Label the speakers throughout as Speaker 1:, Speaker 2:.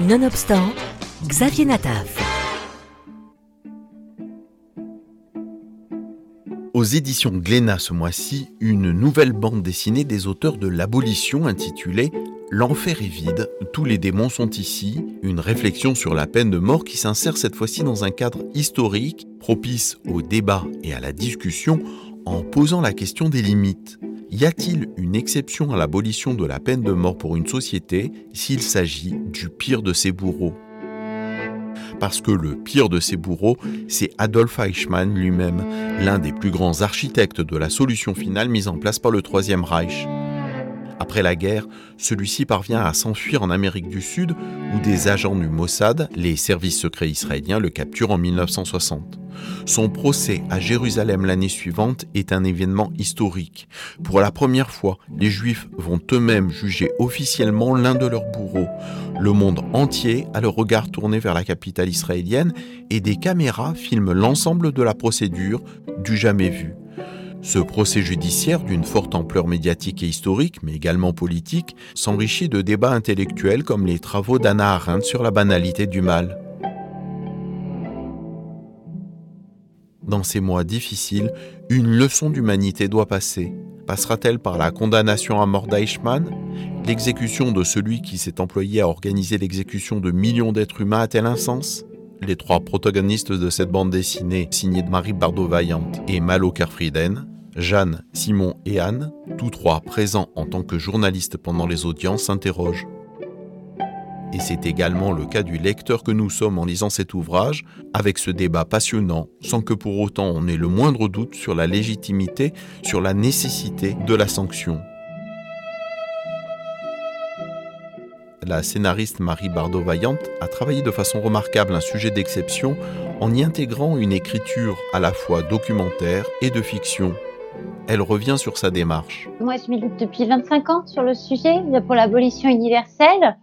Speaker 1: Nonobstant, Xavier Nataf.
Speaker 2: Aux éditions Glénat ce mois-ci, une nouvelle bande dessinée des auteurs de l'abolition intitulée L'enfer est vide, tous les démons sont ici, une réflexion sur la peine de mort qui s'insère cette fois-ci dans un cadre historique propice au débat et à la discussion en posant la question des limites. Y a-t-il une exception à l'abolition de la peine de mort pour une société s'il s'agit du pire de ses bourreaux? Parce que le pire de ses bourreaux, c'est Adolf Eichmann lui-même, l'un des plus grands architectes de la solution finale mise en place par le Troisième Reich. Après la guerre, celui-ci parvient à s'enfuir en Amérique du Sud où des agents du Mossad, les services secrets israéliens, le capturent en 1960. Son procès à Jérusalem l'année suivante est un événement historique. Pour la première fois, les Juifs vont eux-mêmes juger officiellement l'un de leurs bourreaux. Le monde entier a le regard tourné vers la capitale israélienne et des caméras filment l'ensemble de la procédure du jamais vu. Ce procès judiciaire, d'une forte ampleur médiatique et historique, mais également politique, s'enrichit de débats intellectuels comme les travaux d'Anna Arendt sur la banalité du mal. Dans ces mois difficiles, une leçon d'humanité doit passer. Passera-t-elle par la condamnation à mort d'Eichmann L'exécution de celui qui s'est employé à organiser l'exécution de millions d'êtres humains a-t-elle un sens Les trois protagonistes de cette bande dessinée, signée de Marie Bardot-Vaillant et Malo Kerfrieden, Jeanne, Simon et Anne, tous trois présents en tant que journalistes pendant les audiences, s'interrogent. Et c'est également le cas du lecteur que nous sommes en lisant cet ouvrage, avec ce débat passionnant, sans que pour autant on ait le moindre doute sur la légitimité, sur la nécessité de la sanction. La scénariste Marie Bardot-Vaillante a travaillé de façon remarquable un sujet d'exception en y intégrant une écriture à la fois documentaire et de fiction, elle revient sur sa démarche.
Speaker 3: Moi, je milite depuis 25 ans sur le sujet pour l'abolition universelle.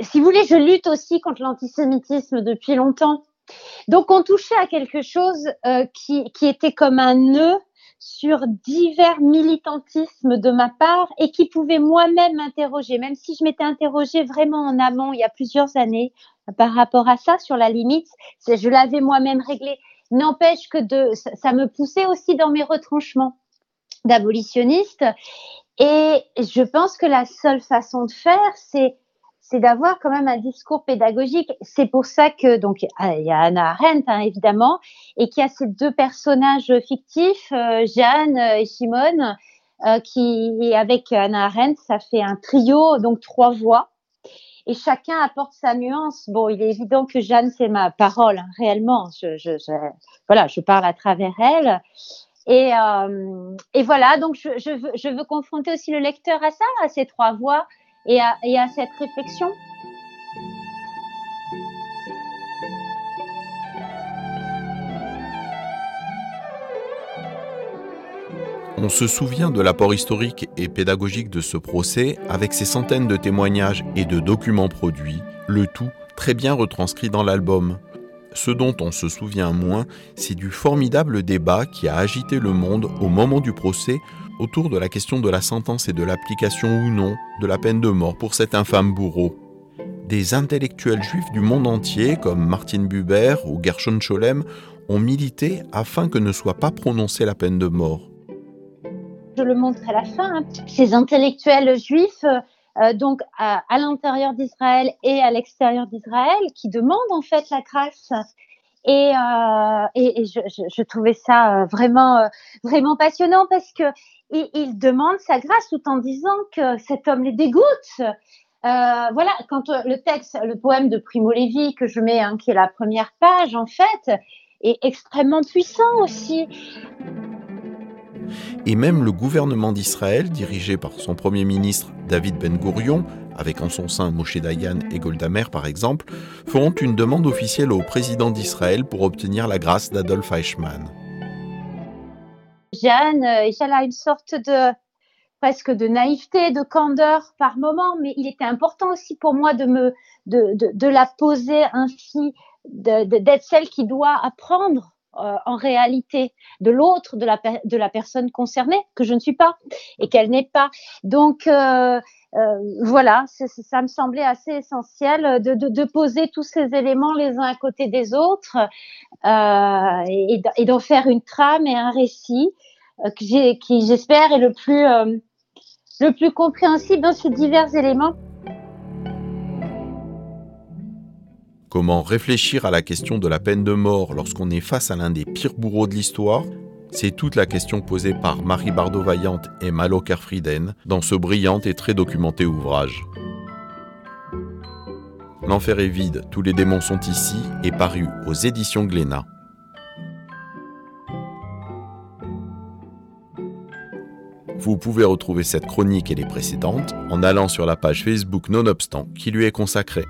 Speaker 3: Si vous voulez, je lutte aussi contre l'antisémitisme depuis longtemps. Donc, on touchait à quelque chose euh, qui, était comme un nœud sur divers militantismes de ma part et qui pouvait moi-même m'interroger, même si je m'étais interrogée vraiment en amont il y a plusieurs années par rapport à ça, sur la limite, je l'avais moi-même réglé. N'empêche que ça me poussait aussi dans mes retranchements d'abolitionniste. Et je pense que la seule façon de faire, c'est c'est d'avoir quand même un discours pédagogique. C'est pour ça que donc il y a Anna Arendt hein, évidemment et qu'il y a ces deux personnages fictifs, euh, Jeanne et Simone, euh, qui avec Anna Arendt ça fait un trio donc trois voix et chacun apporte sa nuance. Bon, il est évident que Jeanne c'est ma parole hein, réellement. Je, voilà, je parle à travers elle. Et, euh, et voilà, donc je, je, veux, je, veux, confronter aussi le lecteur à ça, à ces trois voix et à, et à cette réflexion.
Speaker 2: On se souvient de l'apport historique et pédagogique de ce procès avec ses centaines de témoignages et de documents produits, le tout très bien retranscrit dans l'album. Ce dont on se souvient moins, c'est du formidable débat qui a agité le monde au moment du procès autour de la question de la sentence et de l'application ou non de la peine de mort pour cet infâme bourreau. Des intellectuels juifs du monde entier, comme Martin Buber ou Gershon Scholem, ont milité afin que ne soit pas prononcée la peine de mort.
Speaker 3: Je le montre à la fin. Hein. Ces intellectuels juifs euh, donc à, l'intérieur d'Israël et à l'extérieur d'Israël, qui demandent en fait la grâce. Et, euh, et, je, trouvais ça euh, vraiment, vraiment passionnant parce que il, demande sa grâce tout en disant que cet homme les dégoûte. Voilà, quand le texte, le poème de Primo Levi que je mets, hein, qui est la première page en fait, est extrêmement puissant aussi.
Speaker 2: Et même le gouvernement d'Israël, dirigé par son premier ministre David Ben Gourion, avec en son sein Moshe Dayan et Golda Meir par exemple, feront une demande officielle au président d'Israël pour obtenir la grâce d'Adolf Eichmann.
Speaker 3: Jeanne, euh, elle a une sorte de presque de naïveté, de candeur par moment, mais il était important aussi pour moi de me de, de la poser ainsi, d'être celle qui doit apprendre en réalité de l'autre, de la, de la personne concernée, que je ne suis pas et qu'elle n'est pas. Donc voilà, ça me semblait assez essentiel de, de, de, poser tous ces éléments les uns à côté des autres et, et d'en faire une trame et un récit qui, j'espère, est le plus, le plus compréhensible dans ces divers éléments.
Speaker 2: Comment réfléchir à la question de la peine de mort lorsqu'on est face à l'un des pires bourreaux de l'histoire? C'est toute la question posée par Marie Bardot-Vaillante et Malo Kerfrieden dans ce brillant et très documenté ouvrage. L'enfer est vide, tous les démons sont ici est paru aux éditions Glénat. Vous pouvez retrouver cette chronique et les précédentes en allant sur la page Facebook Nonobstant qui lui est consacrée.